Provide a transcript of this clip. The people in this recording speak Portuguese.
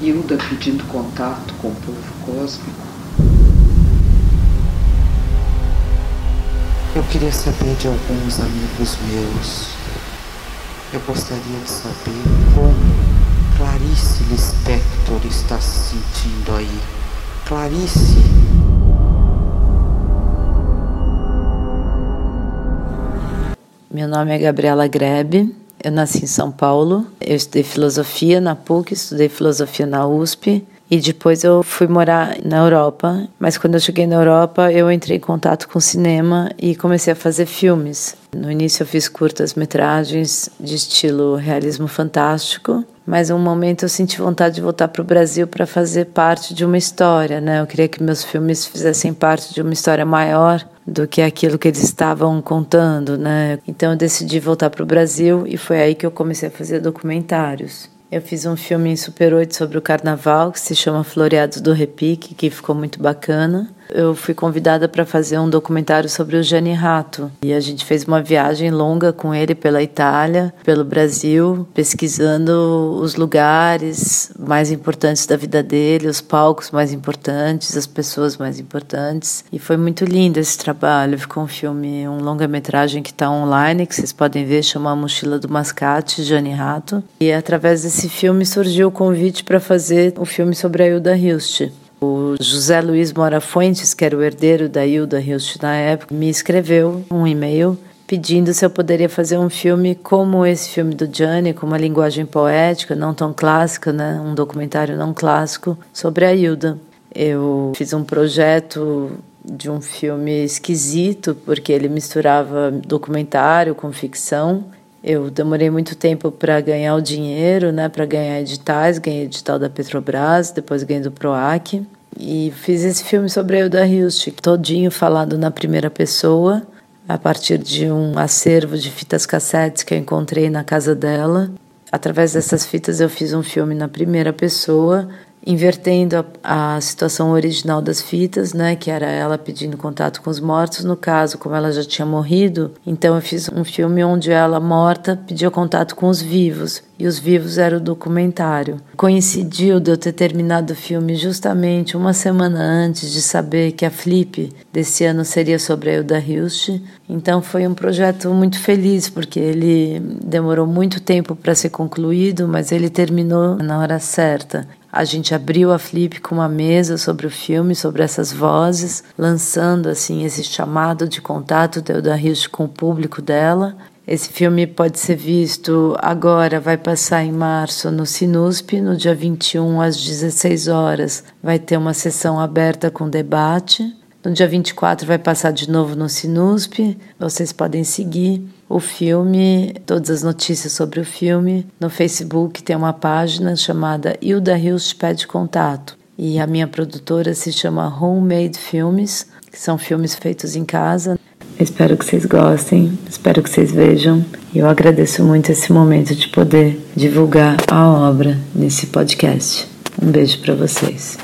Hilda pedindo contato com o povo cósmico Eu queria saber de alguns amigos meus. Eu gostaria de saber como Clarice Lispector está se sentindo aí. Clarice. Meu nome é Gabriela Grebe. Eu nasci em São Paulo. Eu estudei filosofia na PUC, estudei filosofia na USP. E depois eu fui morar na Europa. Mas quando eu cheguei na Europa, eu entrei em contato com cinema e comecei a fazer filmes. No início eu fiz curtas metragens de estilo realismo fantástico, mas um momento eu senti vontade de voltar para o Brasil para fazer parte de uma história, né? Eu queria que meus filmes fizessem parte de uma história maior do que aquilo que eles estavam contando, né? Então eu decidi voltar para o Brasil e foi aí que eu comecei a fazer documentários. Eu fiz um filme em Super 8 sobre o carnaval que se chama Floreados do Repique, que ficou muito bacana eu fui convidada para fazer um documentário sobre o Gianni Rato. E a gente fez uma viagem longa com ele pela Itália, pelo Brasil, pesquisando os lugares mais importantes da vida dele, os palcos mais importantes, as pessoas mais importantes. E foi muito lindo esse trabalho. Ficou um filme, um longa-metragem que está online, que vocês podem ver, chama A Mochila do Mascate, Gianni Rato. E através desse filme surgiu o convite para fazer um filme sobre a Hilda Hilst. O José Luiz Mora Fuentes, que era o herdeiro da Hilda Hilst na época, me escreveu um e-mail pedindo se eu poderia fazer um filme como esse filme do Gianni, com uma linguagem poética, não tão clássica, né? um documentário não clássico, sobre a Hilda. Eu fiz um projeto de um filme esquisito, porque ele misturava documentário com ficção. Eu demorei muito tempo para ganhar o dinheiro, né, para ganhar editais, ganhei edital da Petrobras, depois ganhei do Proac. E fiz esse filme sobre a Hilst, todinho falado na primeira pessoa, a partir de um acervo de fitas cassetes que eu encontrei na casa dela. Através dessas fitas eu fiz um filme na primeira pessoa, invertendo a, a, situação original das fitas, né, que era ela pedindo contato com os mortos. No caso, como ela já tinha morrido, então eu fiz um filme onde ela morta pedia contato com os vivos e os vivos era o documentário. Coincidiu de eu ter terminado o filme justamente uma semana antes de saber que a Flip desse ano seria sobre a Hilda Hilst. Então foi um projeto muito feliz porque ele demorou muito tempo para ser concluído, mas ele terminou na hora certa. A gente abriu a Flip com uma mesa sobre o filme, sobre essas vozes, lançando assim esse chamado de contato da Hilda com o público dela. Esse filme pode ser visto agora, vai passar em março no Sinusp, no dia 21 às 16 horas. Vai ter uma sessão aberta com debate. No dia 24 vai passar de novo no Sinusp. Vocês podem seguir o filme, todas as notícias sobre o filme. No Facebook tem uma página chamada Hilda Hilst Pede Contato. E a minha produtora se chama Homemade Filmes, que são filmes feitos em casa. Espero que vocês gostem, espero que vocês vejam. E eu agradeço muito esse momento de poder divulgar a obra nesse podcast. Um beijo para vocês.